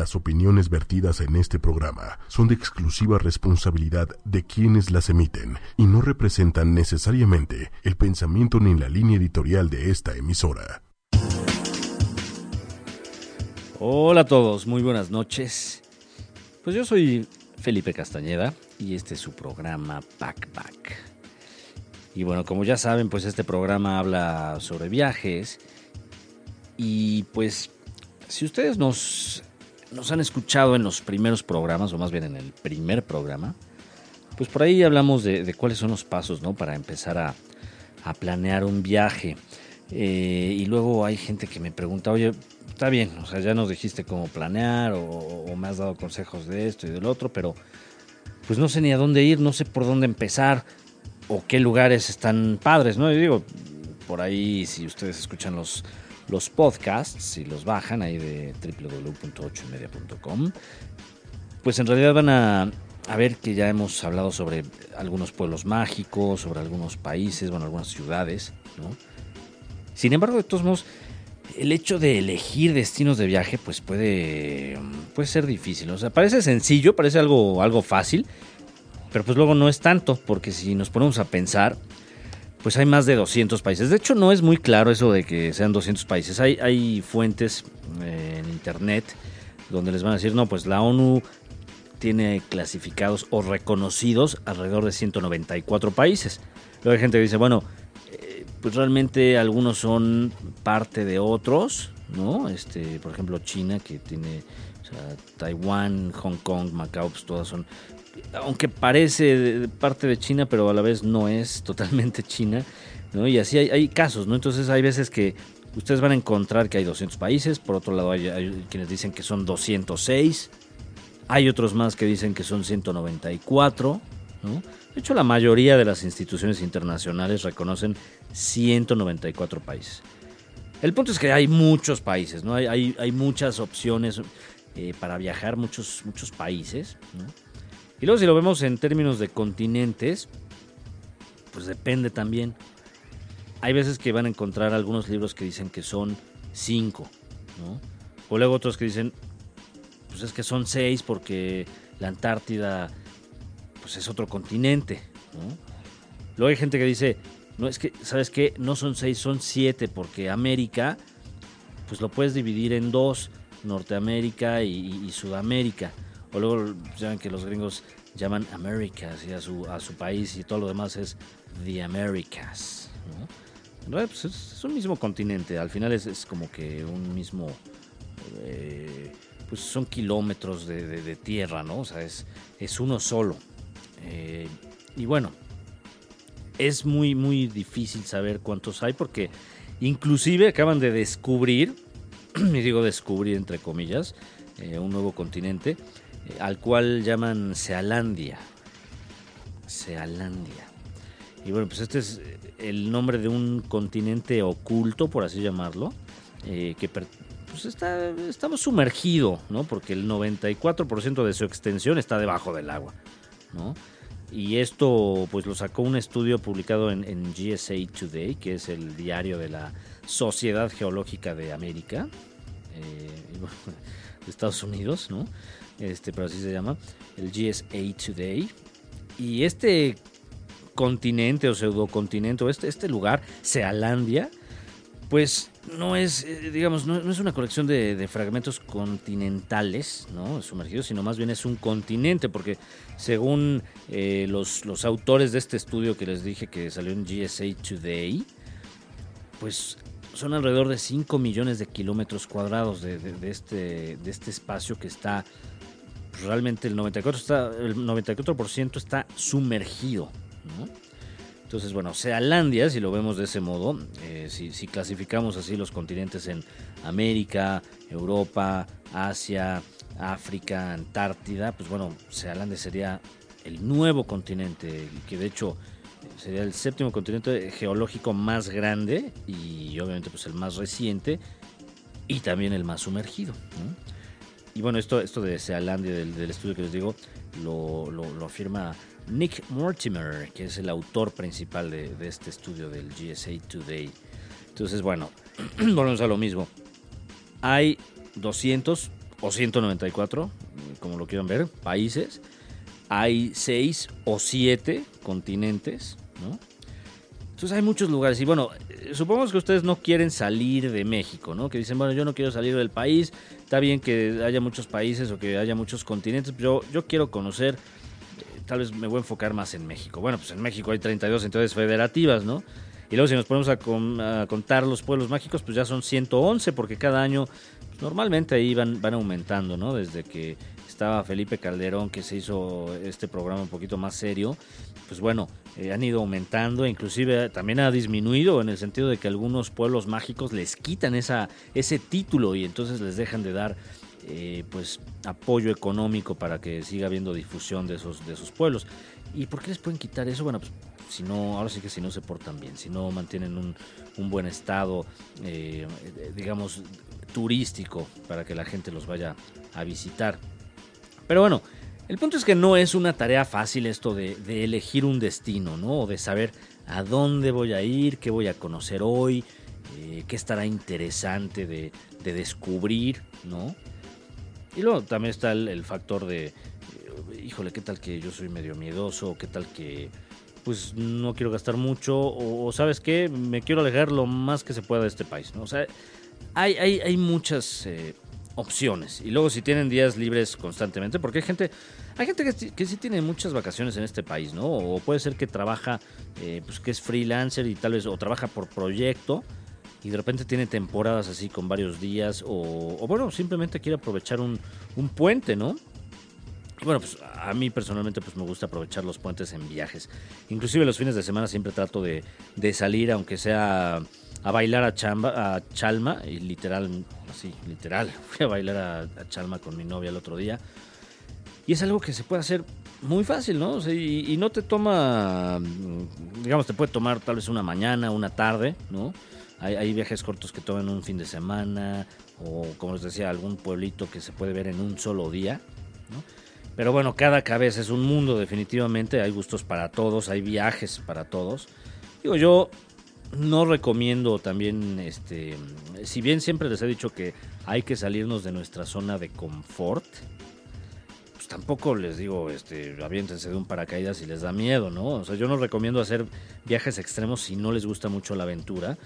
Las opiniones vertidas en este programa son de exclusiva responsabilidad de quienes las emiten y no representan necesariamente el pensamiento ni la línea editorial de esta emisora. Hola a todos, muy buenas noches. Pues yo soy Felipe Castañeda y este es su programa Backpack. Y bueno, como ya saben, pues este programa habla sobre viajes y pues si ustedes nos nos han escuchado en los primeros programas, o más bien en el primer programa, pues por ahí hablamos de, cuáles son los pasos ¿no? para empezar a, planear un viaje. Eh, y luego hay gente que me pregunta, oye, está bien, o sea, ya nos dijiste cómo planear o, me has dado consejos de esto y del otro, pero pues no sé ni a dónde ir, no sé por dónde empezar o qué lugares están padres, ¿no? Y digo, por ahí si ustedes escuchan los los podcasts, y los bajan ahí de www.ochoymedia.com, pues en realidad van a, ver que ya hemos hablado sobre algunos pueblos mágicos, sobre algunos países, bueno, algunas ciudades, ¿no? Sin embargo, de todos modos, el hecho de elegir destinos de viaje, pues puede, puede ser difícil. O sea, parece sencillo, parece algo, algo fácil, pero pues luego no es tanto, porque si nos ponemos a pensar, pues hay más de 200 países. De hecho, no es muy claro eso de que sean 200 países. Hay, fuentes eh, en Internet donde les van a decir, no, pues la ONU tiene clasificados o reconocidos alrededor de 194 países. Luego hay gente que dice, bueno, eh, pues realmente algunos son parte de otros, ¿no? Este, por ejemplo, China, que tiene Taiwán, Hong Kong, Macao, pues todas son aunque parece parte de China, pero a la vez no es totalmente China, ¿no? Y así hay, casos, ¿no? Entonces hay veces que ustedes van a encontrar que hay 200 países, por otro lado hay, quienes dicen que son 206, hay otros más que dicen que son 194, ¿no? De hecho, la mayoría de las instituciones internacionales reconocen 194 países. El punto es que hay muchos países, ¿no? Hay, hay, muchas opciones eh, para viajar, muchos, muchos países, ¿no? Y luego si lo vemos en términos de continentes, pues depende también. Hay veces que van a encontrar algunos libros que dicen que son cinco, ¿no? O luego otros que dicen, pues es que son seis porque la Antártida, pues es otro continente, ¿no? Luego hay gente que dice, no es que, ¿sabes qué? No son seis, son siete porque América, pues lo puedes dividir en dos, Norteamérica y Sudamérica. O luego saben que los gringos llaman Americas y a su, a su país y todo lo demás es The Americas. Realidad pues, es, un mismo continente, al final es, como que un mismo... Eh, pues son kilómetros de, tierra, ¿no? O sea, es, es uno solo. Eh, y bueno, es muy, muy difícil saber cuántos hay porque inclusive acaban de descubrir, y digo descubrir entre comillas, eh, un nuevo continente al cual llaman Sealandia. Sealandia. Y bueno, pues este es el nombre de un continente oculto, por así llamarlo, eh, que pues está, estamos sumergido, ¿no? Porque el 94% de su extensión está debajo del agua, ¿no? Y esto pues lo sacó un estudio publicado en, GSA Today, que es el diario de la Sociedad Geológica de América, eh, de Estados Unidos, ¿no? Este, pero así se llama, el GSA Today. Y este continente o pseudocontinente, este, este lugar, Sealandia, pues no es, eh, digamos, no, es una colección de, fragmentos continentales, ¿no? Sumergidos, sino más bien es un continente, porque según eh, los, autores de este estudio que les dije que salió en GSA Today, pues son alrededor de 5 millones de kilómetros cuadrados de, este, de este espacio que está realmente el 94%, está, el 94 está sumergido. Entonces, bueno, Sealandia, si lo vemos de ese modo, eh, si, clasificamos así los continentes en América, Europa, Asia, África, Antártida, pues bueno, Sealandia sería el nuevo continente, que de hecho sería el séptimo continente geológico más grande y obviamente pues el más reciente y también el más sumergido. Y bueno, esto, esto de Sealandia, del, del estudio que les digo, lo, lo, afirma Nick Mortimer, que es el autor principal de, de este estudio del GSA Today. Entonces, bueno, volvemos a lo mismo. Hay 200, o 194, como lo quieran ver, países. Hay seis o siete continentes, ¿no? Entonces hay muchos lugares. Y bueno, eh, supongamos que ustedes no quieren salir de México, ¿no? Que dicen, bueno, yo no quiero salir del país. Está bien que haya muchos países o que haya muchos continentes, pero yo, quiero conocer, eh, tal vez me voy a enfocar más en México. Bueno, pues en México hay 32 entidades federativas, ¿no? Y luego si nos ponemos a, contar los pueblos mágicos, pues ya son 111, porque cada año pues, normalmente ahí van, van aumentando, ¿no? Desde que estaba Felipe Calderón, que se hizo este programa un poquito más serio, pues bueno, eh, han ido aumentando, inclusive también ha disminuido en el sentido de que algunos pueblos mágicos les quitan esa, ese título y entonces les dejan de dar eh, pues apoyo económico para que siga habiendo difusión de esos, de esos pueblos. ¿Y por qué les pueden quitar eso? Bueno, pues si no, ahora sí que si no se portan bien, si no mantienen un, buen estado, eh, digamos, turístico para que la gente los vaya a visitar. Pero bueno, el punto es que no es una tarea fácil esto de, elegir un destino, ¿no? O de saber a dónde voy a ir, qué voy a conocer hoy, eh, qué estará interesante de, descubrir, ¿no? Y luego también está el, factor de, eh, híjole, qué tal que yo soy medio miedoso, qué tal que pues no quiero gastar mucho, o, sabes qué, me quiero alejar lo más que se pueda de este país, ¿no? O sea, hay, hay, muchas eh, opciones. Y luego si tienen días libres constantemente, porque hay gente, hay gente que, sí tiene muchas vacaciones en este país, ¿no? O puede ser que trabaja, eh, pues que es freelancer y tal vez, o trabaja por proyecto y de repente tiene temporadas así con varios días, o, bueno, simplemente quiere aprovechar un, un puente, ¿no? bueno, pues a mí personalmente pues me gusta aprovechar los puentes en viajes. Inclusive los fines de semana siempre trato de, de salir, aunque sea a bailar a, chamba, a Chalma, y literal, así, literal, fui a bailar a, Chalma con mi novia el otro día. Y es algo que se puede hacer muy fácil, ¿no? y, no te toma, digamos, te puede tomar tal vez una mañana, una tarde, ¿no? Hay, hay, viajes cortos que toman un fin de semana, o como les decía, algún pueblito que se puede ver en un solo día, ¿no? Pero bueno, cada cabeza es un mundo definitivamente, hay gustos para todos, hay viajes para todos. Digo, yo no recomiendo también, este, si bien siempre les he dicho que hay que salirnos de nuestra zona de confort, pues tampoco les digo, este, aviéntense de un paracaídas si les da miedo, ¿no? O sea, yo no recomiendo hacer viajes extremos si no les gusta mucho la aventura,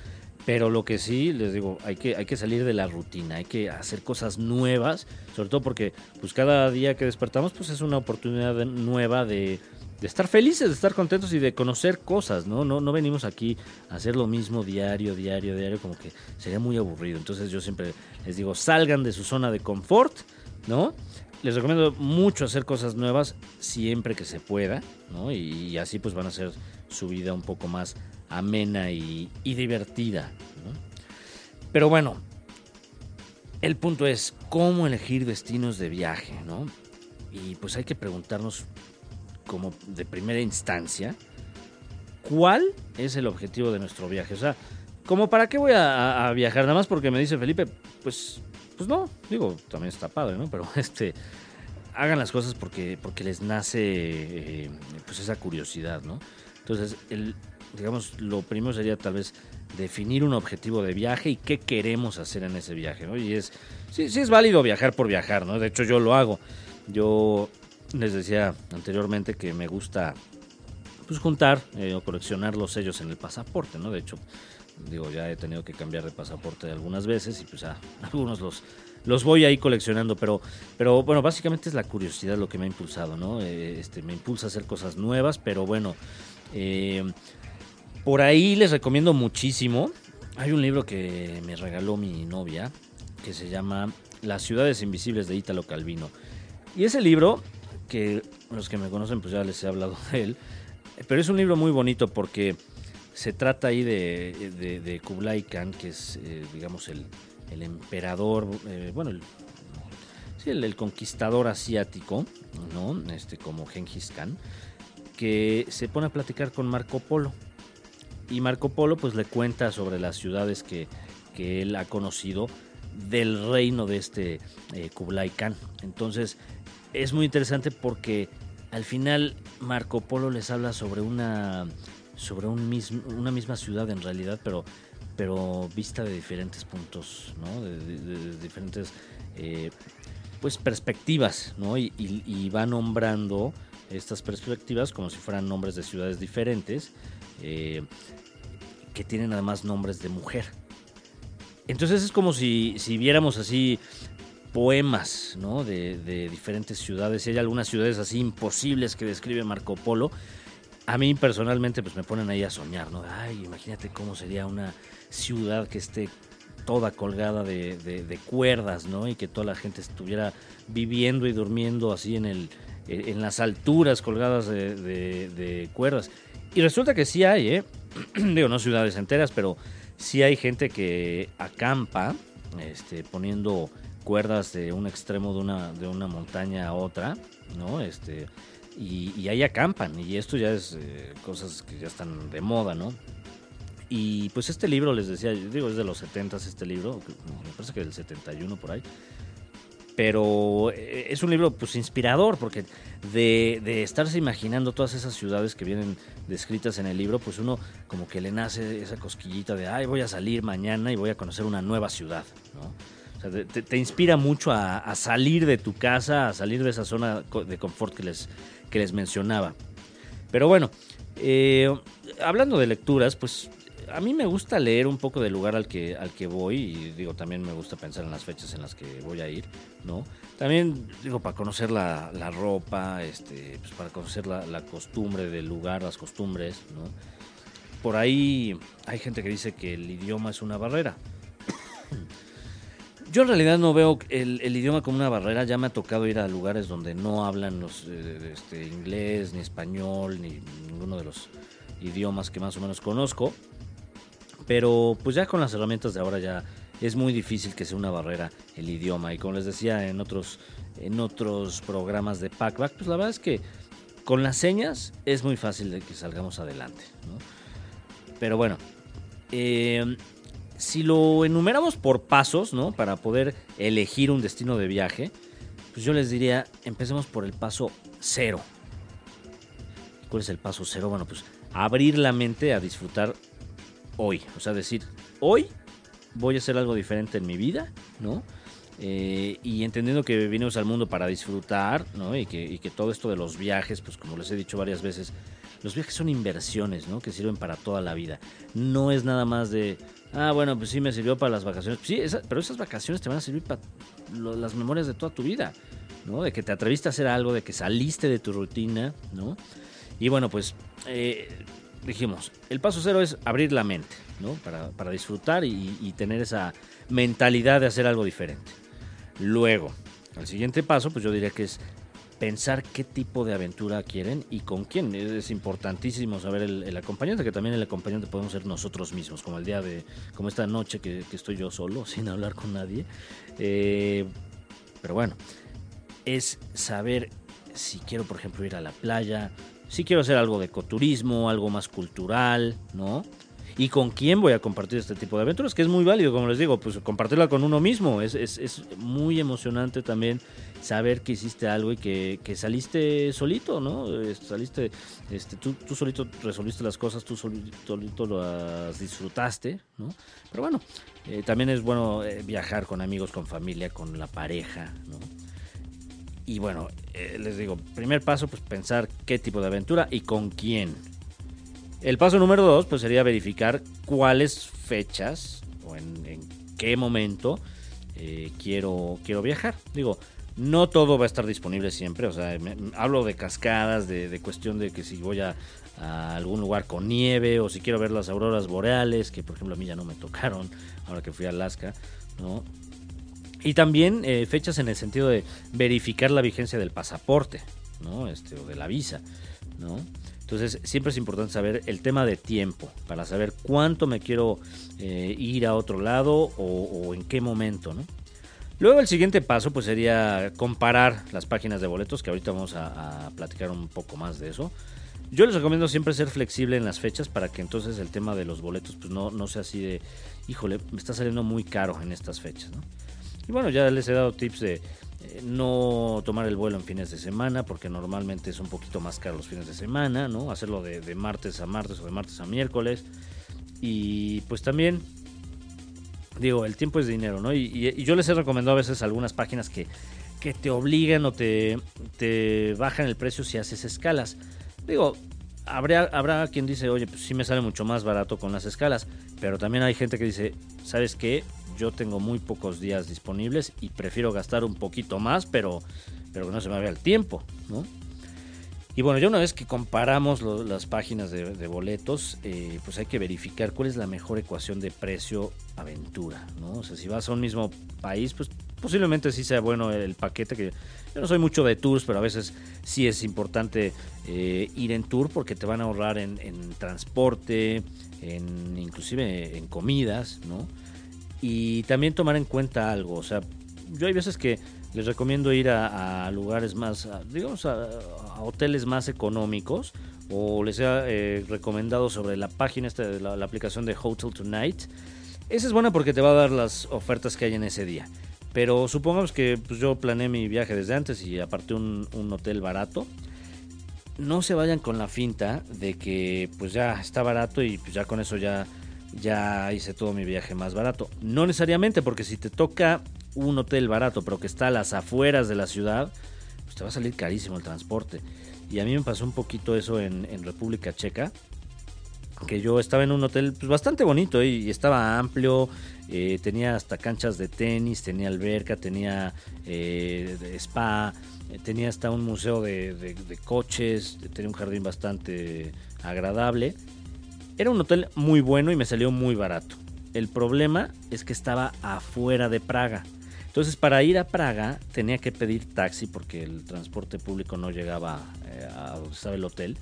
pero lo que sí les digo, hay que, hay que salir de la rutina, hay que hacer cosas nuevas, sobre todo porque pues cada día que despertamos pues es una oportunidad nueva de de estar felices, de estar contentos y de conocer cosas, ¿no? No, no venimos aquí a hacer lo mismo diario, diario, diario, como que sería muy aburrido. Entonces yo siempre les digo, salgan de su zona de confort, ¿no? Les recomiendo mucho hacer cosas nuevas siempre que se pueda, ¿no? Y, así pues van a hacer su vida un poco más amena y, y divertida, ¿no? Pero bueno, el punto es cómo elegir destinos de viaje, ¿no? Y pues hay que preguntarnos como de primera instancia, ¿cuál es el objetivo de nuestro viaje? O sea, como para qué voy a, viajar, nada más porque me dice Felipe, pues, pues no, digo, también está padre, ¿no? Pero este, hagan las cosas porque, porque les nace eh, pues esa curiosidad, ¿no? Entonces, digamos, lo primero sería tal vez definir un objetivo de viaje y qué queremos hacer en ese viaje, ¿no? Y es, sí, sí es válido viajar por viajar, ¿no? De hecho, yo lo hago. Yo les decía anteriormente que me gusta pues juntar eh, o coleccionar los sellos en el pasaporte, ¿no? De hecho, digo, ya he tenido que cambiar de pasaporte algunas veces y pues algunos los, los voy ahí coleccionando, pero, pero bueno, básicamente es la curiosidad lo que me ha impulsado, ¿no? Eh, este, me impulsa a hacer cosas nuevas, pero bueno, eh, por ahí les recomiendo muchísimo. Hay un libro que me regaló mi novia que se llama Las ciudades invisibles de Ítalo Calvino. Y ese libro que los que me conocen pues ya les he hablado de él, pero es un libro muy bonito porque se trata ahí de, de, Kublai Khan, que es, eh, digamos, el, el emperador, eh, bueno, el, sí, el, conquistador asiático, ¿no? Este, como Genghis Khan, que se pone a platicar con Marco Polo. Y Marco Polo pues le cuenta sobre las ciudades que, que él ha conocido del reino de este eh, Kublai Khan. Entonces es muy interesante porque al final Marco Polo les habla sobre una sobre una misma ciudad en realidad, pero pero vista de diferentes puntos, ¿no? De, diferentes eh, pues perspectivas, ¿no? Y, va nombrando estas perspectivas como si fueran nombres de ciudades diferentes, eh, que tienen además nombres de mujer. Entonces es como si, si viéramos así poemas ¿no? de, diferentes ciudades. Y hay algunas ciudades así imposibles que describe Marco Polo. A mí personalmente pues me ponen ahí a soñar, ¿no? Ay, imagínate cómo sería una ciudad que esté toda colgada de, cuerdas, ¿no? Y que toda la gente estuviera viviendo y durmiendo así en, el, en las alturas colgadas de, cuerdas. Y resulta que sí hay, ¿eh? Digo, no ciudades enteras, pero sí hay gente que acampa, este, poniendo cuerdas de un extremo de una, de una montaña a otra, ¿no? Este, y, ahí acampan, y esto ya es eh, cosas que ya están de moda, ¿no? Y pues este libro, les decía, yo digo, es de los 70 este libro, me parece que del 71 por ahí. Pero eh, es un libro pues inspirador, porque de, de, estarse imaginando todas esas ciudades que vienen descritas en el libro, pues uno como que le nace esa cosquillita de, ay, voy a salir mañana y voy a conocer una nueva ciudad, ¿no? Te, inspira mucho a, salir de tu casa, a salir de esa zona de confort que les, que les mencionaba. Pero bueno, eh, hablando de lecturas, pues a mí me gusta leer un poco del lugar al que, al que voy y digo, también me gusta pensar en las fechas en las que voy a ir, ¿no? También, digo, para conocer la, ropa, este, pues para conocer la, costumbre del lugar, las costumbres, ¿no? Por ahí hay gente que dice que el idioma es una barrera. Yo en realidad no veo el, idioma como una barrera. Ya me ha tocado ir a lugares donde no hablan los eh, este, inglés, ni español, ni ninguno de los idiomas que más o menos conozco. Pero pues ya con las herramientas de ahora ya es muy difícil que sea una barrera el idioma. Y como les decía en otros, en otros programas de Packback, pues la verdad es que con las señas es muy fácil de que salgamos adelante. Pero bueno, eh, si lo enumeramos por pasos, ¿no? Para poder elegir un destino de viaje, pues yo les diría, empecemos por el paso cero. ¿Cuál es el paso cero? Bueno, pues abrir la mente a disfrutar hoy. O sea, decir, hoy voy a hacer algo diferente en mi vida, ¿no? Eh, y entendiendo que venimos al mundo para disfrutar, ¿no? Y que, todo esto de los viajes, pues como les he dicho varias veces, los viajes son inversiones, ¿no? Que sirven para toda la vida. No es nada más de, ah, bueno, pues sí me sirvió para las vacaciones. sí, pero esas vacaciones te van a servir para las memorias de toda tu vida, ¿no? De que te atreviste a hacer algo, de que saliste de tu rutina, ¿no? Y bueno, pues eh, dijimos, el paso cero es abrir la mente, ¿no? Para, disfrutar y, tener esa mentalidad de hacer algo diferente. Luego, el siguiente paso, pues yo diría que es pensar qué tipo de aventura quieren y con quién. Es, importantísimo saber el, acompañante, que también el acompañante podemos ser nosotros mismos, como el día de, como esta noche que, estoy yo solo, sin hablar con nadie. Eh, pero bueno, es saber si quiero, por ejemplo, ir a la playa, si quiero hacer algo de ecoturismo, algo más cultural, ¿no? Y con quién voy a compartir este tipo de aventuras, que es muy válido, como les digo, pues compartirla con uno mismo. Es, muy emocionante también saber que hiciste algo y que, saliste solito, ¿no? Saliste, este, tú, solito resolviste las cosas, tú solito, las disfrutaste, ¿no? Pero bueno, eh, también es bueno eh, viajar con amigos, con familia, con la pareja, ¿no? Y bueno, eh, les digo, primer paso, pues pensar qué tipo de aventura y con quién. El paso número dos, pues sería verificar cuáles fechas o en, qué momento eh, quiero, quiero viajar. Digo, no todo va a estar disponible siempre, o sea, hablo de cascadas, de, cuestión de que si voy a, a, algún lugar con nieve o si quiero ver las auroras boreales, que por ejemplo a mí ya no me tocaron ahora que fui a Alaska, ¿no? Y también eh, fechas en el sentido de verificar la vigencia del pasaporte, ¿no? Este, o de la visa, ¿no? Entonces siempre es importante saber el tema de tiempo para saber cuánto me quiero eh, ir a otro lado o, en qué momento, ¿no? Luego el siguiente paso pues sería comparar las páginas de boletos, que ahorita vamos a, platicar un poco más de eso. Yo les recomiendo siempre ser flexible en las fechas para que entonces el tema de los boletos pues no, no sea así de, híjole, me está saliendo muy caro en estas fechas, ¿no? Y bueno, ya les he dado tips de eh, no tomar el vuelo en fines de semana, porque normalmente es un poquito más caro los fines de semana, ¿no? Hacerlo de, martes a martes o de martes a miércoles. Y pues también, digo, el tiempo es dinero, ¿no? Y, yo les he recomendado a veces algunas páginas que, que te obligan o te, te bajan el precio si haces escalas. Digo, habrá, habrá quien dice, oye, pues sí me sale mucho más barato con las escalas, pero también hay gente que dice, ¿sabes qué? Yo tengo muy pocos días disponibles y prefiero gastar un poquito más, pero, pero que no se me vea el tiempo, ¿no? Y bueno, ya una vez que comparamos las páginas de, boletos, eh, pues hay que verificar cuál es la mejor ecuación de precio-aventura, ¿no? O sea, si vas a un mismo país, pues posiblemente sí sea bueno el paquete, que yo no soy mucho de tours, pero a veces sí es importante eh, ir en tour porque te van a ahorrar en, transporte, en inclusive en comidas, ¿no? Y también tomar en cuenta algo, o sea, yo hay veces que les recomiendo ir a, lugares más, digamos, a, hoteles más económicos o les he eh, recomendado sobre la página, esta, la, aplicación de Hotel Tonight. Esa es buena porque te va a dar las ofertas que hay en ese día. Pero supongamos que pues, yo planeé mi viaje desde antes y aparté un, un, hotel barato. No se vayan con la finta de que pues ya está barato y pues ya con eso ya, ya hice todo mi viaje más barato. No necesariamente, porque si te toca un hotel barato, pero que está a las afueras de la ciudad, pues te va a salir carísimo el transporte. Y a mí me pasó un poquito eso en, República Checa, que yo estaba en un hotel pues, bastante bonito ¿eh? y estaba amplio, eh, tenía hasta canchas de tenis, tenía alberca, tenía eh, spa, tenía hasta un museo de, de, coches, tenía un jardín bastante agradable. Era un hotel muy bueno y me salió muy barato. El problema es que estaba afuera de Praga. Entonces, para ir a Praga tenía que pedir taxi porque el transporte público no llegaba eh, a donde estaba el hotel.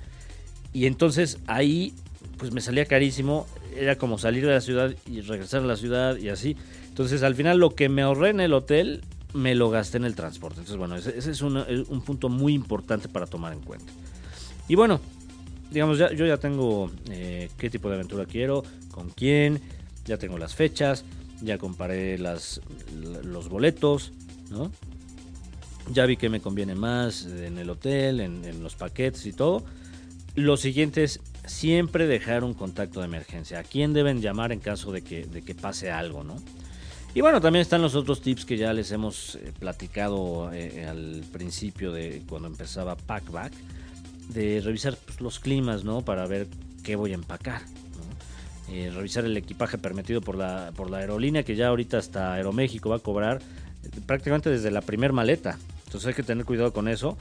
Y entonces ahí, pues me salía carísimo. Era como salir de la ciudad y regresar a la ciudad y así. Entonces, al final, lo que me ahorré en el hotel, me lo gasté en el transporte. Entonces, bueno, ese, es un, punto muy importante para tomar en cuenta. Y bueno, digamos, ya, yo ya tengo eh, qué tipo de aventura quiero, con quién, ya tengo las fechas ya comparé las, los boletos, ¿no? Ya vi que me conviene más en el hotel, en, los paquetes y todo. Lo siguiente es siempre dejar un contacto de emergencia. ¿A quién deben llamar en caso de que, de que pase algo, no? Y bueno, también están los otros tips que ya les hemos eh, platicado eh, al principio de cuando empezaba Packback, de revisar pues, los climas, ¿no? Para ver qué voy a empacar. Eh, revisar el equipaje permitido por la, por la aerolínea, que ya ahorita hasta Aeroméxico va a cobrar eh, prácticamente desde la primer maleta. Entonces hay que tener cuidado con eso.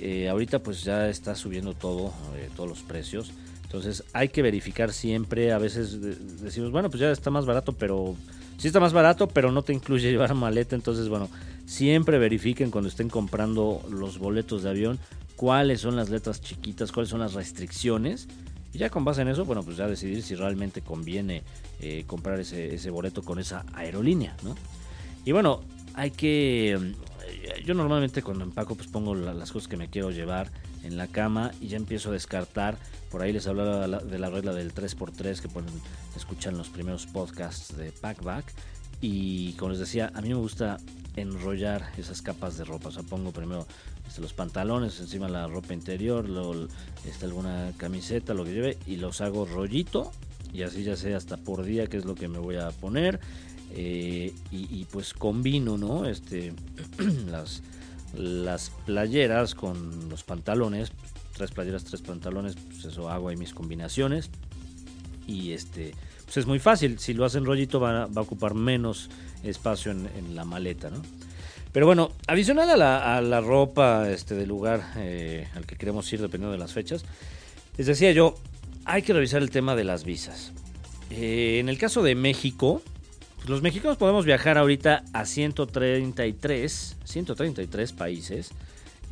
Eh, ahorita pues ya está subiendo todo, todos los precios. Entonces hay que verificar siempre. A veces decimos, bueno, pues ya está más barato, pero sí está más barato, pero no te incluye llevar maleta. Entonces, bueno, siempre verifiquen cuando estén comprando los boletos de avión cuáles son las letras chiquitas, cuáles son las restricciones y ya con base en eso, bueno, pues ya decidir si realmente conviene eh, comprar ese, ese, boleto con esa aerolínea, ¿no? Y bueno, hay que... Mm, yo normalmente cuando empaco pues pongo las cosas que me quiero llevar en la cama y ya empiezo a descartar. Por ahí les hablaba de la regla del 3x3 que ponen, escuchan los primeros podcasts de Packback. Y como les decía, a mí me gusta enrollar esas capas de ropa. O sea, pongo primero este, los pantalones encima la ropa interior, luego este, alguna camiseta, lo que lleve, y los hago rollito. Y así ya sé hasta por día qué es lo que me voy a poner. Eh, y, pues combino, ¿no? Este, las, las playeras con los pantalones. Tres playeras, tres pantalones, pues eso hago ahí mis combinaciones. Y este, pues es muy fácil. Si lo hacen rollito va, a ocupar menos espacio en, la maleta, ¿no? Pero bueno, adicional a la, ropa este, del lugar eh, al que queremos ir dependiendo de las fechas, les decía yo, hay que revisar el tema de las visas. Eh, en el caso de México, pues los mexicanos podemos viajar ahorita a 133, 133 países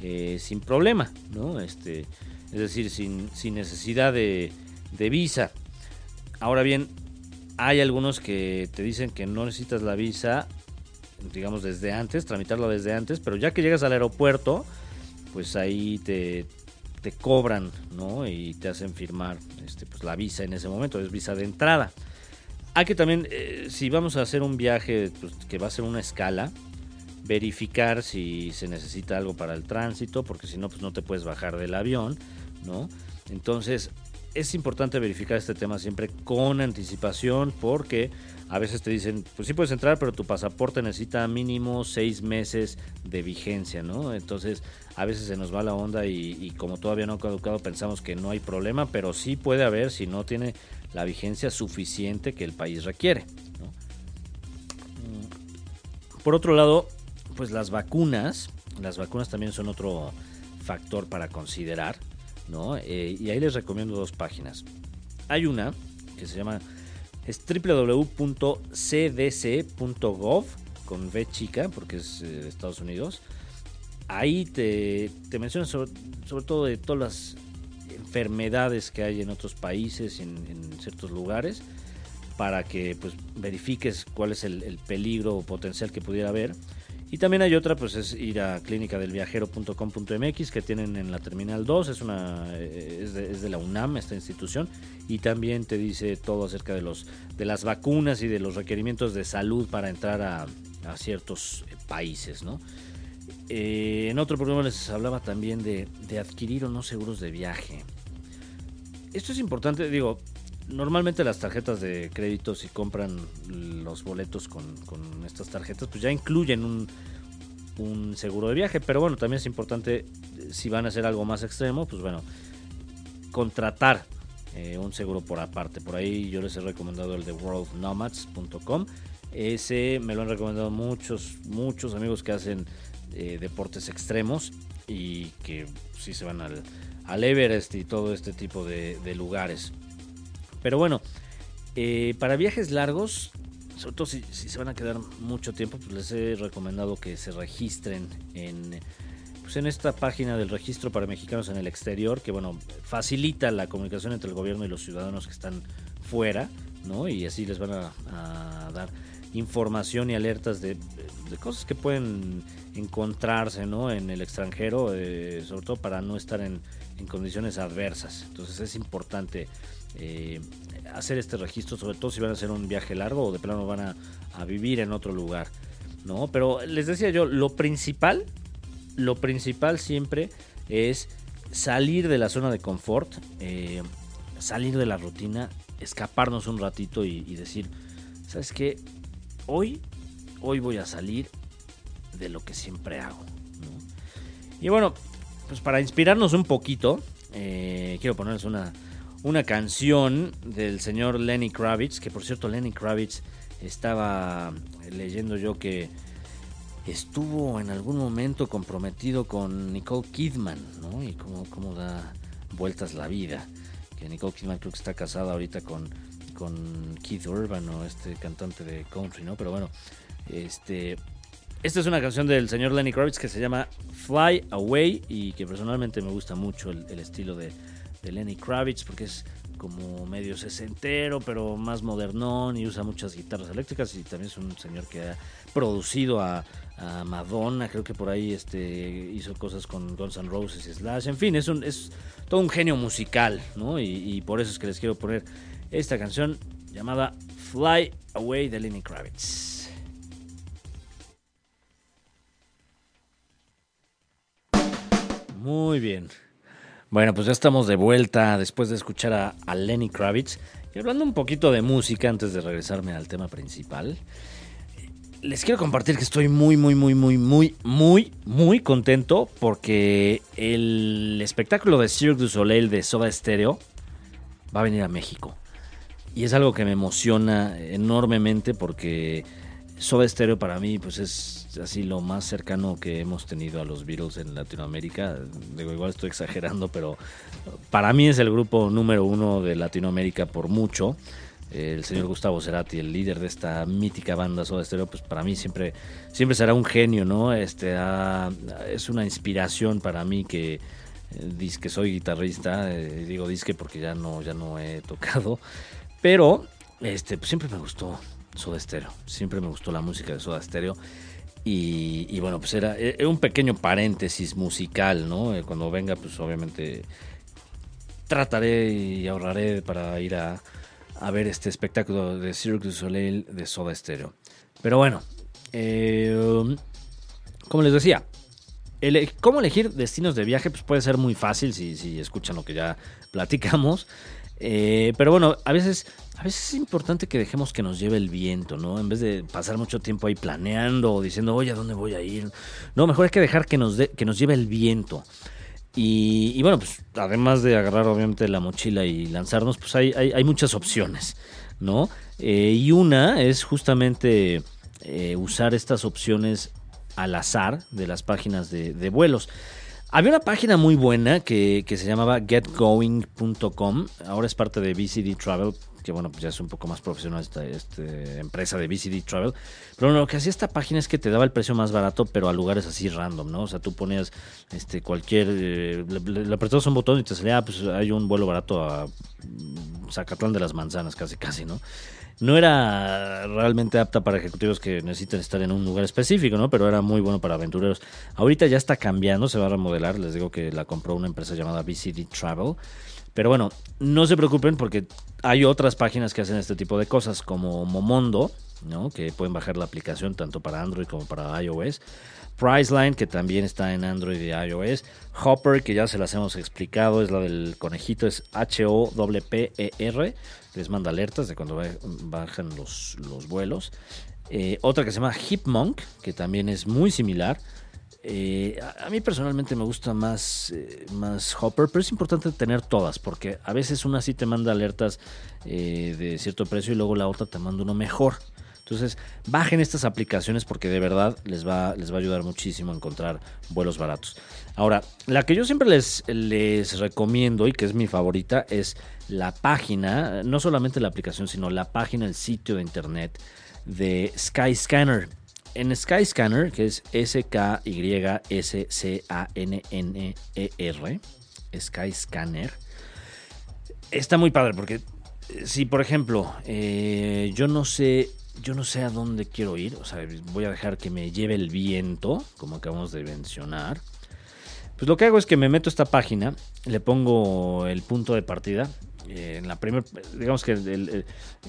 eh, sin problema, ¿no? Este, es decir, sin, sin necesidad de, de visa. Ahora bien, hay algunos que te dicen que no necesitas la visa, digamos desde antes, tramitarla desde antes, pero ya que llegas al aeropuerto, pues ahí te, te cobran, ¿no? Y te hacen firmar este, pues, la visa en ese momento, es visa de entrada. Hay que también, eh, si vamos a hacer un viaje pues, que va a ser una escala, verificar si se necesita algo para el tránsito, porque si no, pues no te puedes bajar del avión, ¿no? Entonces, es importante verificar este tema siempre con anticipación porque a veces te dicen, pues sí puedes entrar, pero tu pasaporte necesita mínimo seis meses de vigencia, ¿no? Entonces, a veces se nos va la onda y, como todavía no ha caducado, pensamos que no hay problema, pero sí puede haber si no tiene la vigencia suficiente que el país requiere. Por otro lado, pues las vacunas, las vacunas también son otro factor para considerar, ¿no? Eh, y ahí les recomiendo dos páginas. Hay una que se llama es www.cdc.gov con V chica, porque es eh, Estados Unidos. Ahí te, te mencionan sobre, todo de todas las enfermedades que hay en otros países, en, en ciertos lugares, para que pues, verifiques cuál es el, el peligro potencial que pudiera haber y también hay otra, pues es ir a clínicadelviajero.com.mx que tienen en la Terminal 2, es, una, eh, es de, la UNAM esta institución, y también te dice todo acerca de, los, de las vacunas y de los requerimientos de salud para entrar a, ciertos países, ¿no? Eh, en otro programa les hablaba también de, de adquirir o no seguros de viaje. Esto es importante, digo, normalmente las tarjetas de crédito, si compran los boletos con, estas tarjetas, pues ya incluyen un, seguro de viaje. Pero bueno, también es importante, si van a hacer algo más extremo, pues bueno, contratar eh, un seguro por aparte. Por ahí yo les he recomendado el de worldnomads.com. Ese me lo han recomendado muchos, muchos amigos que hacen eh, deportes extremos y que sí se van al, al Everest y todo este tipo de lugares. Pero bueno, eh, para viajes largos, sobre todo si, se van a quedar mucho tiempo, pues les he recomendado que se registren en, pues en esta página del registro para mexicanos en el exterior, que bueno, facilita la comunicación entre el gobierno y los ciudadanos que están fuera, ¿no? Y así les van a, dar información y alertas de, cosas que pueden encontrarse ¿no? en el extranjero, eh, sobre todo para no estar en, en, condiciones adversas. Entonces es importante eh, hacer este registro, sobre todo si van a hacer un viaje largo o de plano van a, vivir en otro lugar. ¿no? Pero les decía yo, lo principal, lo principal siempre es salir de la zona de confort, eh, salir de la rutina, escaparnos un ratito y, decir, ¿sabes qué? Hoy, hoy voy a salir de lo que siempre hago. Y bueno, pues para inspirarnos un poquito, eh, quiero ponerles una, una canción del señor Lenny Kravitz, que por cierto Lenny Kravitz estaba leyendo yo que estuvo en algún momento comprometido con Nicole Kidman, ¿no? Y cómo, cómo da vueltas la vida. Que Nicole Kidman creo que está casada ahorita con, con Keith Urban, o este cantante de country, ¿no? Pero bueno, este... Esta es una canción del señor Lenny Kravitz que se llama Fly Away y que personalmente me gusta mucho el estilo de, de Lenny Kravitz, porque es como medio sesentero, pero más modernón y usa muchas guitarras eléctricas y también es un señor que ha producido a, Madonna, creo que por ahí este, hizo cosas con Guns N' Roses y Slash, en fin, es, un, es todo un genio musical, ¿no? Y por eso es que les quiero poner esta canción llamada Fly Away de Lenny Kravitz. Muy bien. Bueno, pues ya estamos de vuelta después de escuchar a, Lenny Kravitz. Y hablando un poquito de música antes de regresarme al tema principal, les quiero compartir que estoy muy, muy, muy, muy, muy, muy, muy contento porque el espectáculo de Cirque du Soleil de Soda Stereo va a venir a México. Y es algo que me emociona enormemente porque Soda Stereo para mí pues es así lo más cercano que hemos tenido a los Beatles en Latinoamérica. Digo, igual estoy exagerando, pero para mí es el grupo número uno de Latinoamérica por mucho. El señor Gustavo Cerati, el líder de esta mítica banda Soda Stereo, pues para mí siempre, siempre será un genio, ¿no? Este, es una inspiración para mí que eh, que soy guitarrista, eh, digo disque porque ya no, ya no he tocado, pero este, pues siempre me gustó Soda Stereo, siempre me gustó la música de Soda Stereo. Y, bueno, pues era, e, un pequeño paréntesis musical, ¿no? Eh, cuando venga, pues obviamente trataré y ahorraré para ir a, ver este espectáculo de Cirque du Soleil de Soda Stereo. Pero bueno, eh, como les decía, ¿Cómo elegir destinos de viaje? Pues puede ser muy fácil si, si escuchan lo que ya platicamos. Eh, pero bueno, a veces, a veces es importante que dejemos que nos lleve el viento, ¿no? En vez de pasar mucho tiempo ahí planeando o diciendo, oye, ¿a dónde voy a ir? No, mejor hay que dejar que nos, que nos lleve el viento. Y, bueno, pues además de agarrar obviamente la mochila y lanzarnos, pues hay, hay, muchas opciones, ¿no? Eh, y una es justamente eh, usar estas opciones al azar de las páginas de, de vuelos. Había una página muy buena que, se llamaba getgoing.com, ahora es parte de BCD Travel, que bueno, pues ya es un poco más profesional esta, empresa de BCD Travel. Pero bueno, lo que hacía esta página es que te daba el precio más barato, pero a lugares así random, ¿no? O sea, tú ponías este cualquier. Eh, le, apretabas un botón y te salía, ah, pues hay un vuelo barato a Zacatlán de las Manzanas, casi, casi, ¿no? No era realmente apta para ejecutivos que necesitan estar en un lugar específico, ¿no? Pero era muy bueno para aventureros. Ahorita ya está cambiando, se va a remodelar. Les digo que la compró una empresa llamada BCD Travel. Pero bueno, no se preocupen porque hay otras páginas que hacen este tipo de cosas, como Momondo, ¿no? Que pueden bajar la aplicación tanto para Android como para iOS. Priceline, que también está en Android y iOS. Hopper, que ya se las hemos explicado, es la del conejito, es H-O-P-P-E-R les manda alertas de cuando bajan los, vuelos. Eh, otra que se llama Hipmonk, que también es muy similar. Eh, a, mí personalmente me gusta más, eh, más Hopper, pero es importante tener todas, porque a veces una sí te manda alertas de cierto precio y luego la otra te manda uno mejor. Entonces, bajen estas aplicaciones porque de verdad les va, les va a ayudar muchísimo a encontrar vuelos baratos. Ahora, la que yo siempre les, les recomiendo y que es mi favorita es la página, no solamente la aplicación, sino la página, el sitio de internet de Skyscanner. En Skyscanner, que es S-K-Y-S-C-A-N-N-E-R, Skyscanner, está muy padre porque eh, si, por ejemplo, eh, yo no sé yo no sé a dónde quiero ir, o sea, voy a dejar que me lleve el viento, como acabamos de mencionar. Pues lo que hago es que me meto a esta página, le pongo el punto de partida. Eh, en la primera, digamos que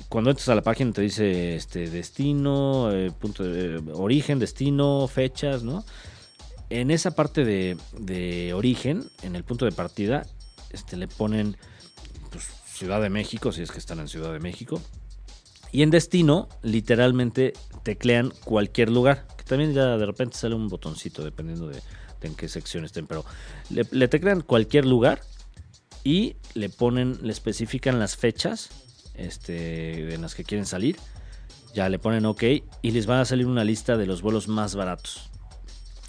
cuando entras a la página te dice este destino, eh, punto de, origen, destino, fechas, ¿no? En esa parte de, origen, en el punto de partida, este, le ponen pues, Ciudad de México, si es que están en Ciudad de México y en destino, literalmente teclean cualquier lugar. Que también ya de repente sale un botoncito dependiendo de, en qué sección estén. Pero le, teclean cualquier lugar y le ponen, le especifican las fechas este, en las que quieren salir. Ya le ponen OK y les va a salir una lista de los vuelos más baratos.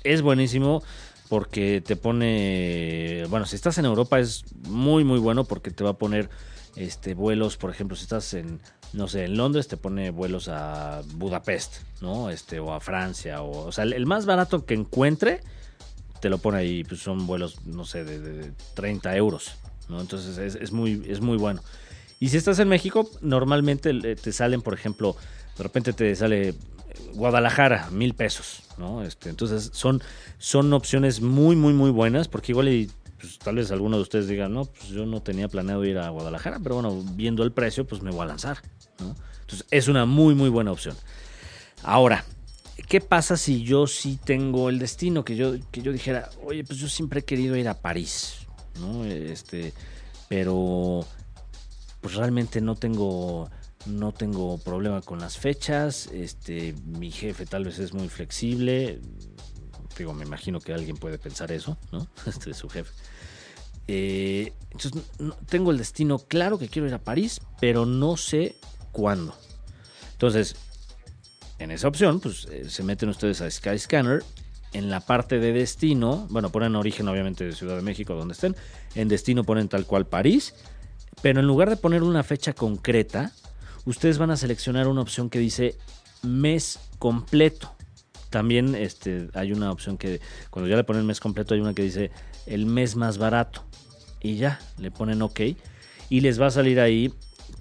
Es buenísimo porque te pone, bueno, si estás en Europa es muy muy bueno porque te va a poner este vuelos, por ejemplo, si estás en no sé, en Londres te pone vuelos a Budapest, ¿no? Este, o a Francia, o, o sea, el, más barato que encuentre, te lo pone ahí, pues son vuelos, no sé, de, 30 euros, ¿no? Entonces es, muy, es muy bueno. Y si estás en México, normalmente eh, te salen, por ejemplo, de repente te sale Guadalajara, mil pesos, ¿no? Este, entonces son, son opciones muy, muy, muy buenas, porque igual pues, tal vez alguno de ustedes diga, no, pues yo no tenía planeado ir a Guadalajara, pero bueno, viendo el precio, pues me voy a lanzar. Entonces es una muy, muy buena opción. Ahora, ¿qué pasa si yo sí tengo el destino? Que yo, que yo dijera, oye, pues yo siempre he querido ir a París, ¿no? Este, pero pues realmente no tengo no tengo problema con las fechas, este, mi jefe tal vez es muy flexible, digo, me imagino que alguien puede pensar eso, ¿no? Este es su jefe. Eh, entonces, tengo el destino claro que quiero ir a París, pero no sé cuándo. Entonces, en esa opción, pues eh, se meten ustedes a Skyscanner. En la parte de destino, bueno, ponen origen obviamente de Ciudad de México, donde estén. En destino ponen tal cual París. Pero en lugar de poner una fecha concreta, ustedes van a seleccionar una opción que dice mes completo. También este, hay una opción que cuando ya le ponen mes completo hay una que dice el mes más barato. Y ya, le ponen OK. Y les va a salir ahí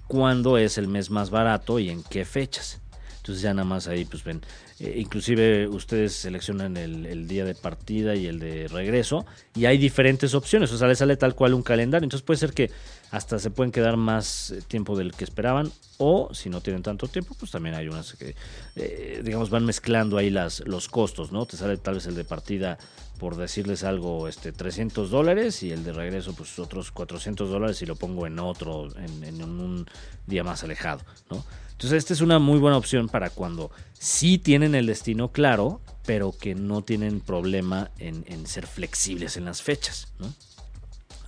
cuándo es el mes más barato y en qué fechas. Entonces ya nada más ahí pues ven. Eh, inclusive ustedes seleccionan el, el, día de partida y el de regreso y hay diferentes opciones. O sea, les sale tal cual un calendario. Entonces puede ser que hasta se pueden quedar más eh, tiempo del que esperaban o si no tienen tanto tiempo, pues también hay unas que, eh, digamos, van mezclando ahí las, los costos, ¿no? Te sale tal vez el de partida, por decirles algo, este 300 dólares y el de regreso, pues otros 400 dólares y lo pongo en otro, en, un día más alejado, ¿no? Entonces, esta es una muy buena opción para cuando sí tienen el destino claro, pero que no tienen problema en, en ser flexibles en las fechas, ¿no?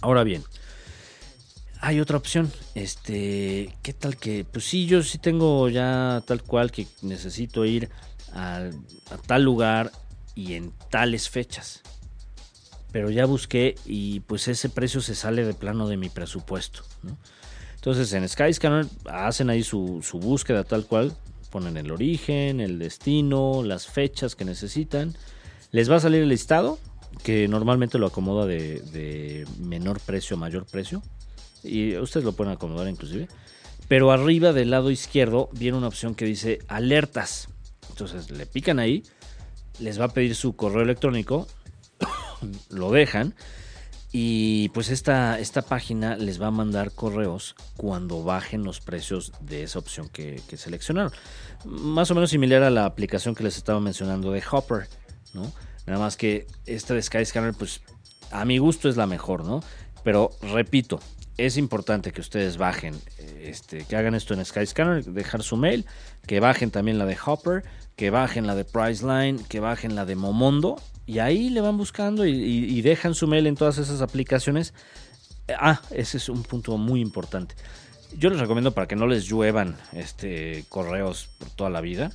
Ahora bien, hay otra opción. Este, ¿qué tal que? Pues sí, yo sí tengo ya tal cual que necesito ir a, tal lugar y en tales fechas. Pero ya busqué y pues ese precio se sale de plano de mi presupuesto. Entonces en Skyscanner hacen ahí su, búsqueda tal cual. Ponen el origen, el destino, las fechas que necesitan. Les va a salir el listado que normalmente lo acomoda de, de menor precio a mayor precio y ustedes lo pueden acomodar inclusive. Pero arriba del lado izquierdo viene una opción que dice alertas. Entonces le pican ahí, les va a pedir su correo electrónico, lo dejan y pues esta, esta página les va a mandar correos cuando bajen los precios de esa opción que, seleccionaron. Más o menos similar a la aplicación que les estaba mencionando de Hopper, ¿no? Nada más que esta de Skyscanner, pues a mi gusto es la mejor, ¿no? Pero repito, es importante que ustedes bajen, eh, este, que hagan esto en Skyscanner, dejar su mail, que bajen también la de Hopper, que bajen la de Priceline, que bajen la de Momondo, y ahí le van buscando y, dejan su mail en todas esas aplicaciones. Ah, ese es un punto muy importante. Yo les recomiendo para que no les lluevan este, correos por toda la vida,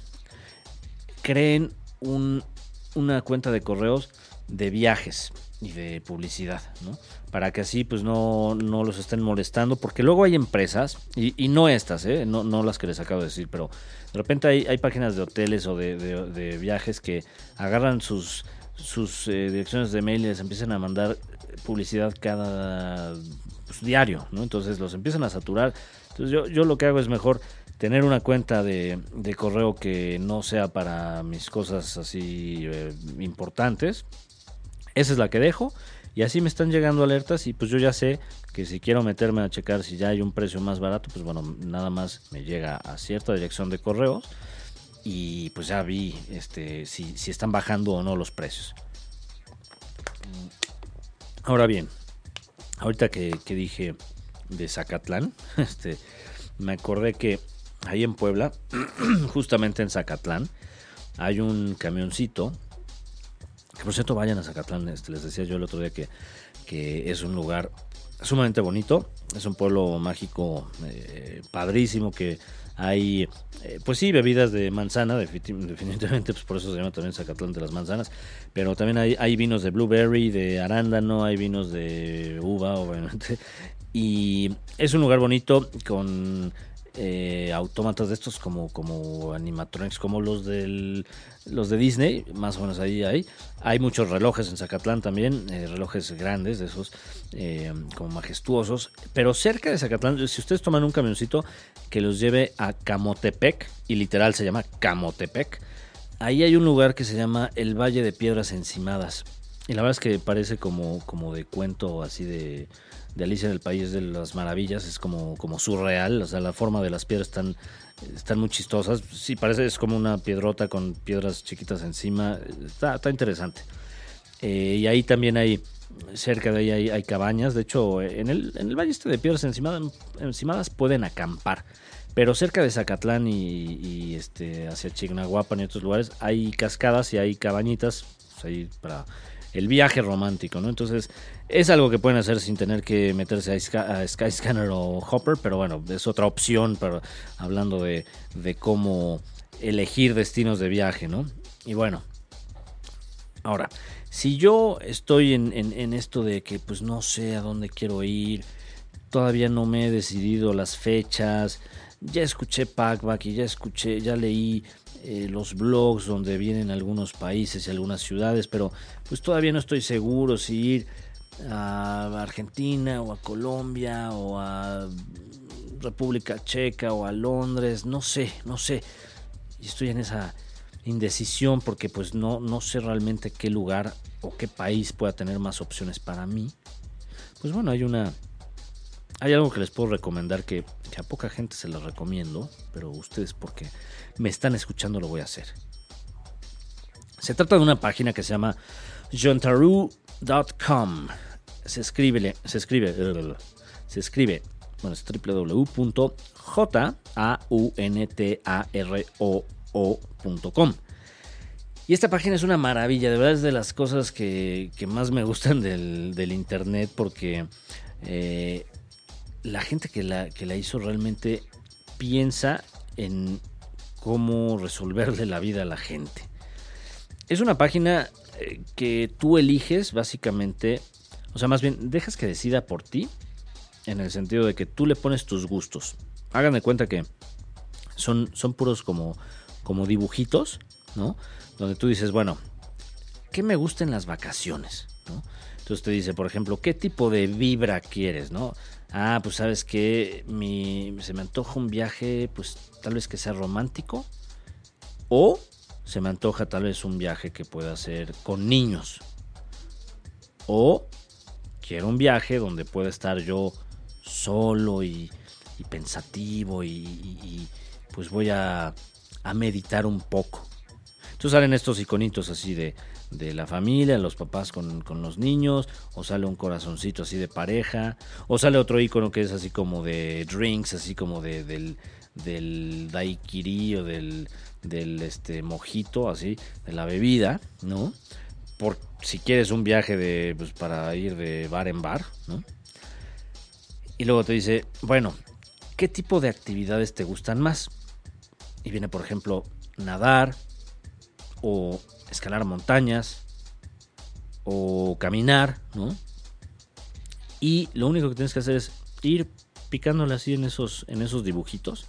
creen una cuenta de correos de viajes y de publicidad, ¿no? Para que así pues no, no los estén molestando, porque luego hay empresas, y, no estas, ¿eh? no, no las que les acabo de decir, pero de repente hay, páginas de hoteles o de, viajes que agarran sus, sus eh, direcciones de mail y les empiezan a mandar publicidad cada pues, diario, ¿no? Entonces los empiezan a saturar. Entonces yo, yo lo que hago es mejor tener una cuenta de, de correo que no sea para mis cosas así eh, importantes, esa es la que dejo. Y así me están llegando alertas y pues yo ya sé que si quiero meterme a checar si ya hay un precio más barato, pues bueno, nada más me llega a cierta dirección de correos y pues ya vi este, si, si están bajando o no los precios. Ahora bien, ahorita que, que dije de Zacatlán, este, me acordé que ahí en Puebla, justamente en Zacatlán, hay un camioncito por cierto, vayan a Zacatlán. Este, les decía yo el otro día que, que es un lugar sumamente bonito. Es un pueblo mágico eh, padrísimo que hay, eh, pues sí, bebidas de manzana, definitivamente, pues por eso se llama también Zacatlán de las manzanas. Pero también hay, hay vinos de blueberry, de arándano, hay vinos de uva, obviamente. Y es un lugar bonito con eh, autómatas de estos como, como animatronics, como los del los de Disney, más o menos ahí hay. Hay muchos relojes en Zacatlán también, eh, relojes grandes de esos, eh, como majestuosos. Pero cerca de Zacatlán, si ustedes toman un camioncito que los lleve a Camotepec, y literal se llama Camotepec, ahí hay un lugar que se llama el Valle de Piedras Encimadas. Y la verdad es que parece como, como de cuento así de de Alicia en el País de las Maravillas es como, como surreal, o sea, la forma de las piedras están, están muy chistosas. Sí, parece es como una piedrota con piedras chiquitas encima, está, está interesante. Eh, y ahí también hay, cerca de ahí hay, cabañas, de hecho, en el, en el valle este de piedras encimadas, encimadas pueden acampar. Pero cerca de Zacatlán y, este, hacia Chignahuapan y otros lugares hay cascadas y hay cabañitas pues, ahí para el viaje romántico, ¿no? Entonces, es algo que pueden hacer sin tener que meterse a, Skyscanner o Hopper, pero bueno, es otra opción para, hablando de, cómo elegir destinos de viaje, ¿no? Y bueno, ahora, si yo estoy en, en, esto de que pues no sé a dónde quiero ir, todavía no me he decidido las fechas, ya escuché Packback y ya escuché, ya leí eh, los blogs donde vienen algunos países y algunas ciudades, pero pues todavía no estoy seguro si ir a Argentina o a Colombia o a República Checa o a Londres, no sé, no sé. Y estoy en esa indecisión porque pues no, no sé realmente qué lugar o qué país pueda tener más opciones para mí. Pues bueno, hay una hay algo que les puedo recomendar que, a poca gente se los recomiendo, pero ustedes porque me están escuchando lo voy a hacer. Se trata de una página que se llama jontaru.com. Se escribe, se escribe, se escribe, bueno, es www.jauntaroo.com. Y esta página es una maravilla, de verdad es de las cosas que, más me gustan del, internet porque eh, la gente que la, que la hizo realmente piensa en cómo resolverle la vida a la gente. Es una página eh, que tú eliges básicamente, o sea, más bien dejas que decida por ti, en el sentido de que tú le pones tus gustos. Hagan de cuenta que son, son puros como, como dibujitos, ¿no? Donde tú dices, bueno, ¿qué me gusta en las vacaciones? Entonces te dice, por ejemplo, ¿qué tipo de vibra quieres? ¿no? Ah, pues sabes que mi, se me antoja un viaje, pues tal vez que sea romántico. O se me antoja tal vez un viaje que pueda ser con niños. O quiero un viaje donde pueda estar yo solo y, pensativo y, pues voy a, a meditar un poco. Entonces salen estos iconitos así de de la familia, los papás con, los niños, o sale un corazoncito así de pareja, o sale otro icono que es así como de drinks, así como de, del, del daiquiri o del, del este, mojito, así, de la bebida, ¿no? Por si quieres un viaje de, pues, para ir de bar en bar, ¿no? Y luego te dice, bueno, ¿qué tipo de actividades te gustan más? Y viene, por ejemplo, nadar o escalar montañas o caminar, ¿no? Y lo único que tienes que hacer es ir picándole así en esos, en esos dibujitos.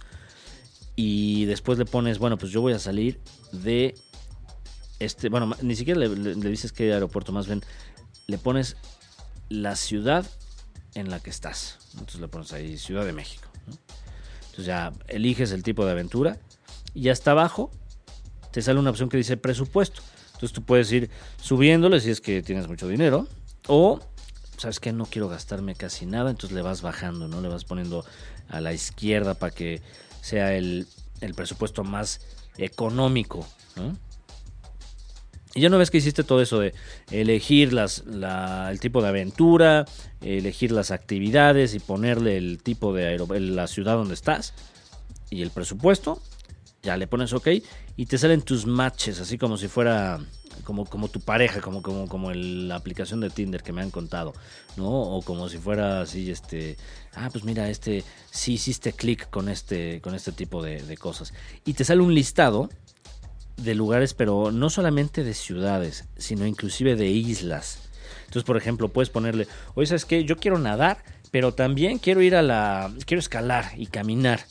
Y después le pones, bueno, pues yo voy a salir de este, bueno, ni siquiera le, dices qué aeropuerto, más bien le pones la ciudad en la que estás. Entonces le pones ahí Ciudad de México. Entonces ya eliges el tipo de aventura y hasta abajo te sale una opción que dice presupuesto. Entonces tú puedes ir subiéndole si es que tienes mucho dinero. O, ¿sabes que No quiero gastarme casi nada. Entonces le vas bajando, ¿no? Le vas poniendo a la izquierda para que sea el, presupuesto más económico, Y ya no ves que hiciste todo eso de elegir las, el tipo de aventura, elegir las actividades y ponerle el tipo de la ciudad donde estás y el presupuesto, ya le pones OK y te salen tus matches, así como si fuera como, como tu pareja, como, como, como la aplicación de Tinder que me han contado, ¿no? O como si fuera así, este, ah, pues mira, este, sí hiciste clic con este, con este tipo de, de cosas. Y te sale un listado de lugares, pero no solamente de ciudades, sino inclusive de islas. Entonces, por ejemplo, puedes ponerle, oye, ¿sabes qué? Yo quiero nadar, pero también quiero ir a la, quiero escalar y caminar.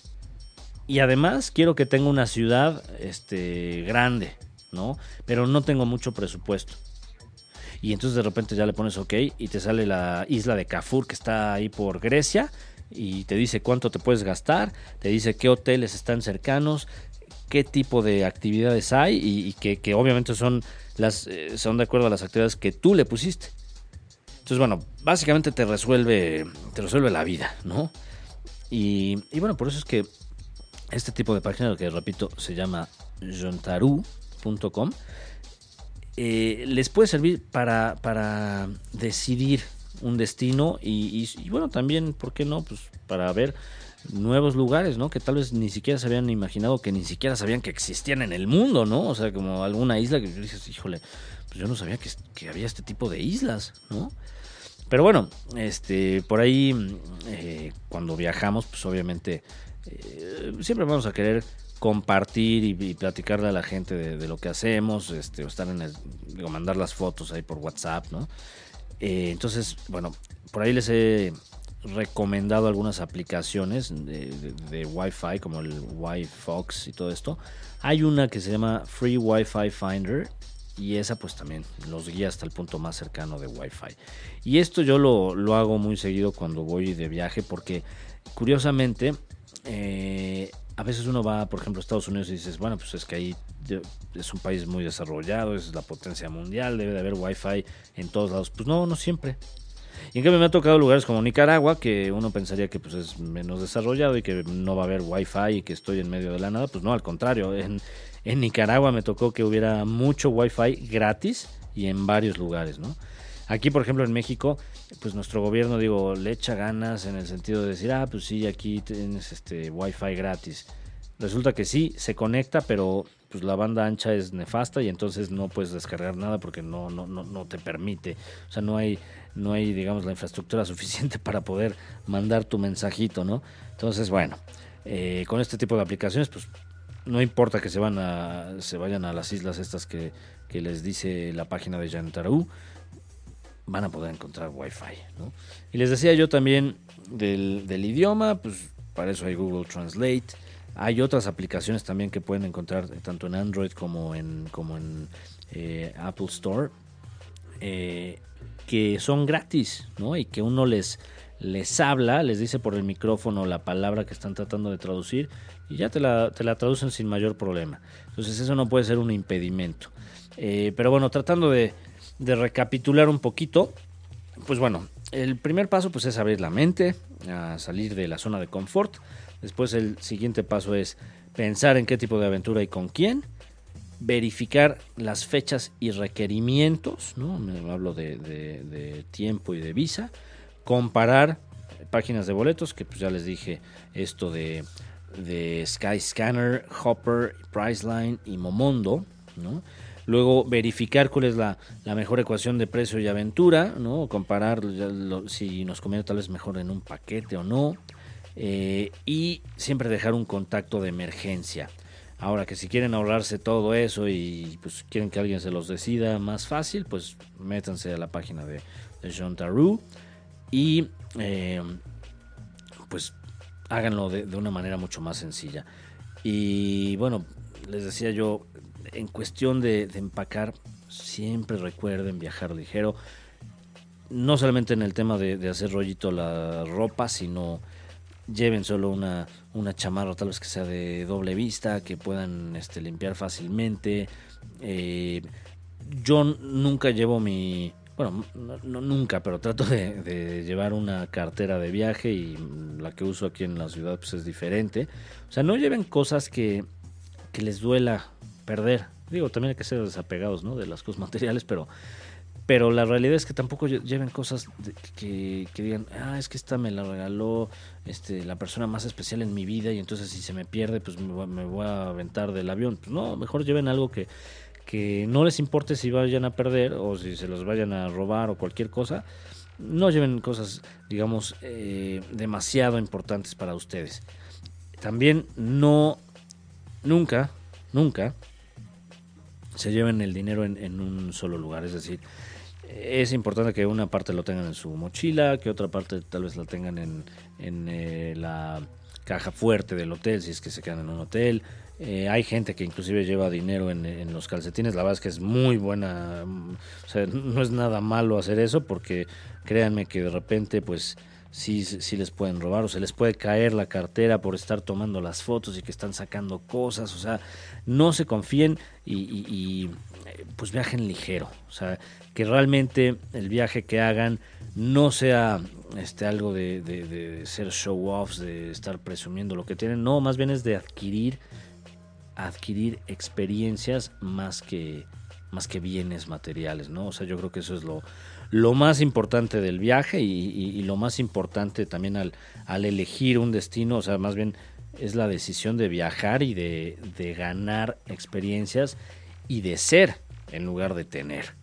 Y además quiero que tenga una ciudad este, grande, ¿no? Pero no tengo mucho presupuesto. Y entonces de repente ya le pones OK y te sale la isla de Cafur que está ahí por Grecia y te dice cuánto te puedes gastar, te dice qué hoteles están cercanos, qué tipo de actividades hay y, que, obviamente son, las, eh, son de acuerdo a las actividades que tú le pusiste. Entonces, bueno, básicamente te resuelve, te resuelve la vida, ¿no? Y, y bueno, por eso es que este tipo de página, que repito, se llama jontaru.com, eh, les puede servir para, para decidir un destino y, bueno, también, ¿por qué no? Pues para ver nuevos lugares, ¿no? Que tal vez ni siquiera se habían imaginado, que ni siquiera sabían que existían en el mundo, ¿no? O sea, como alguna isla que dices, híjole, pues yo no sabía que, había este tipo de islas, ¿no? Pero bueno, este, por ahí, eh, cuando viajamos, pues obviamente eh, siempre vamos a querer compartir y, platicarle a la gente de, lo que hacemos, este, estar en el, digo, mandar las fotos ahí por WhatsApp, ¿no? Eh, entonces, bueno, por ahí les he recomendado algunas aplicaciones de, Wi-Fi, como el Wi-Fox y todo esto. Hay una que se llama Free Wi-Fi Finder y esa pues también los guía hasta el punto más cercano de Wi-Fi. Y esto yo lo, lo hago muy seguido cuando voy de viaje porque curiosamente eh, a veces uno va, por ejemplo, a Estados Unidos y dices, bueno, pues es que ahí es un país muy desarrollado, es la potencia mundial, debe de haber wifi en todos lados. Pues no, no siempre. Y en cambio me ha tocado lugares como Nicaragua, que uno pensaría que pues es menos desarrollado y que no va a haber wifi y que estoy en medio de la nada. Pues no, al contrario, en, en Nicaragua me tocó que hubiera mucho wifi gratis y en varios lugares, ¿no? Aquí, por ejemplo, en México, pues nuestro gobierno, digo, le echa ganas en el sentido de decir, ah, pues sí, aquí tienes este wifi gratis. Resulta que sí, se conecta, pero pues la banda ancha es nefasta y entonces no puedes descargar nada porque no, no, no, no te permite. O sea, no hay, no hay, digamos, la infraestructura suficiente para poder mandar tu mensajito, ¿no? Entonces, bueno, eh, con este tipo de aplicaciones, pues no importa que se van a, se vayan a las islas estas que, que les dice la página de Yantarú, van a poder encontrar Wi-Fi. ¿no? Y les decía yo también del, del, idioma, pues para eso hay Google Translate. Hay otras aplicaciones también que pueden encontrar tanto en Android como en, como en eh, Apple Store, eh, que son gratis, ¿no? Y que uno les, les habla, les dice por el micrófono la palabra que están tratando de traducir y ya te la, te la traducen sin mayor problema. Entonces eso no puede ser un impedimento. Eh, pero bueno, tratando de, de recapitular un poquito, pues bueno, el primer paso pues es abrir la mente, salir de la zona de confort. Después el siguiente paso es pensar en qué tipo de aventura y con quién. Verificar las fechas y requerimientos, ¿no? Me hablo de, tiempo y de visa. Comparar páginas de boletos, que pues ya les dije esto de, de Skyscanner, Hopper, Priceline y Momondo, ¿no? Luego verificar cuál es la, la, mejor ecuación de precio y aventura, ¿no? Comparar si nos conviene tal vez mejor en un paquete o no. Eh, y siempre dejar un contacto de emergencia. Ahora que si quieren ahorrarse todo eso y pues quieren que alguien se los decida más fácil, pues métanse a la página de, de Jean Taru y eh, pues háganlo de, una manera mucho más sencilla. Y bueno, les decía yo, en cuestión de, empacar, siempre recuerden viajar ligero. No solamente en el tema de, hacer rollito la ropa, sino lleven solo una, una chamarra tal vez que sea de doble vista, que puedan este, limpiar fácilmente. Eh, yo nunca llevo mi... Bueno, no, nunca, pero trato de, de, llevar una cartera de viaje y la que uso aquí en la ciudad pues es diferente. O sea, no lleven cosas que, que les duela perder. Digo, también hay que ser desapegados ¿no? de las cosas materiales, pero, pero la realidad es que tampoco lleven cosas que, que, digan, ah, es que esta me la regaló este, la persona más especial en mi vida y entonces si se me pierde, pues me, me voy a aventar del avión. Pues no, mejor lleven algo que, que no les importe si vayan a perder o si se los vayan a robar o cualquier cosa. No lleven cosas, digamos, eh, demasiado importantes para ustedes. También no, nunca, nunca se lleven el dinero en, un solo lugar. Es decir, es importante que una parte lo tengan en su mochila, que otra parte tal vez la tengan en, en eh, la caja fuerte del hotel, si es que se quedan en un hotel. Eh, hay gente que inclusive lleva dinero en, en, los calcetines. La verdad es que es muy buena. O sea, no es nada malo hacer eso porque créanme que de repente pues sí, sí les pueden robar o se les puede caer la cartera por estar tomando las fotos y que están sacando cosas. O sea, no se confíen y, y, y pues viajen ligero. O sea, que realmente el viaje que hagan no sea este algo de, de, ser show offs, de estar presumiendo lo que tienen. No, más bien es de adquirir adquirir experiencias más que más que bienes materiales, ¿no? O sea, yo creo que eso es lo, lo más importante del viaje y, y, y lo más importante también al, al, elegir un destino, o sea, más bien es la decisión de viajar y de, de ganar experiencias y de ser en lugar de tener,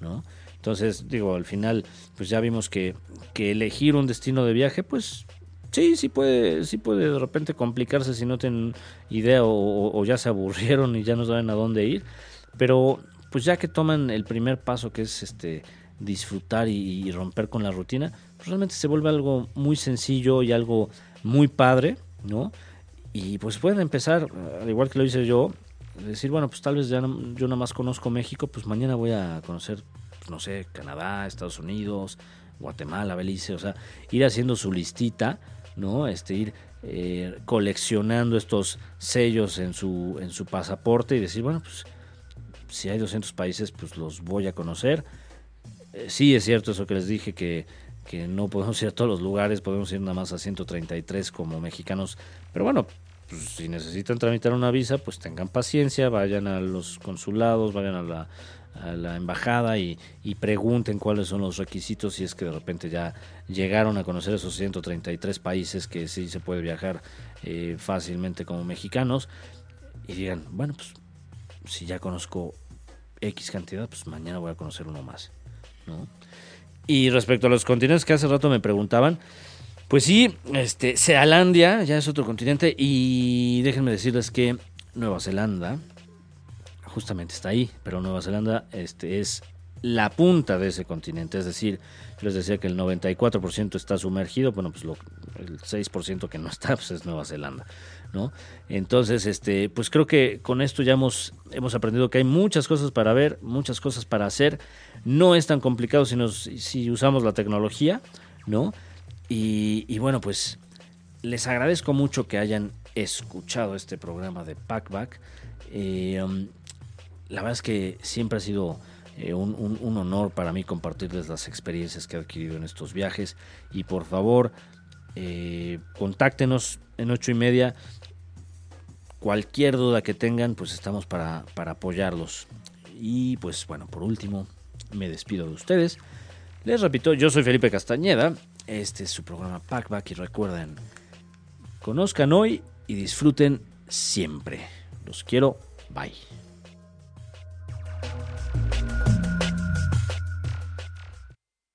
¿no? Entonces, digo, al final, pues ya vimos que, que elegir un destino de viaje, pues sí, sí puede, sí puede de repente complicarse si no tienen idea o, ya se aburrieron y ya no saben a dónde ir. Pero pues ya que toman el primer paso que es este disfrutar y, y romper con la rutina, pues realmente se vuelve algo muy sencillo y algo muy padre, ¿no? Y pues pueden empezar, al igual que lo hice yo, decir, bueno, pues tal vez ya no, yo nada más conozco México, pues mañana voy a conocer, pues no sé, Canadá, Estados Unidos, Guatemala, Belice, o sea, ir haciendo su listita, ¿no? Este, ir eh, coleccionando estos sellos en su, en su pasaporte y decir, bueno, pues si hay 200 países, pues los voy a conocer. Eh, sí es cierto eso que les dije, que, que no podemos ir a todos los lugares, podemos ir nada más a 133 como mexicanos, pero bueno, pues, si necesitan tramitar una visa, pues tengan paciencia, vayan a los consulados, vayan a la, a la embajada y, pregunten cuáles son los requisitos si es que de repente ya llegaron a conocer esos 133 países que sí se puede viajar eh, fácilmente como mexicanos y digan, bueno, pues si ya conozco X cantidad, pues mañana voy a conocer uno más. Y respecto a los continentes que hace rato me preguntaban, pues sí, este, Sealandia ya es otro continente y déjenme decirles que Nueva Zelanda justamente está ahí, pero Nueva Zelanda este, es la punta de ese continente, es decir, yo les decía que el 94% está sumergido, bueno, pues lo, el 6% que no está pues es Nueva Zelanda, ¿no? Entonces, este, pues creo que con esto ya hemos, hemos aprendido que hay muchas cosas para ver, muchas cosas para hacer, no es tan complicado si, nos, si usamos la tecnología, ¿no? Y, bueno, pues les agradezco mucho que hayan escuchado este programa de Packback. Eh, um, la verdad es que siempre ha sido eh, un, honor para mí compartirles las experiencias que he adquirido en estos viajes. Y por favor, eh, contáctenos en ocho y media. Cualquier duda que tengan, pues estamos para, para apoyarlos. Y pues bueno, por último, me despido de ustedes. Les repito, yo soy Felipe Castañeda. Este es su programa Packback y recuerden, conozcan hoy y disfruten siempre. Los quiero. Bye.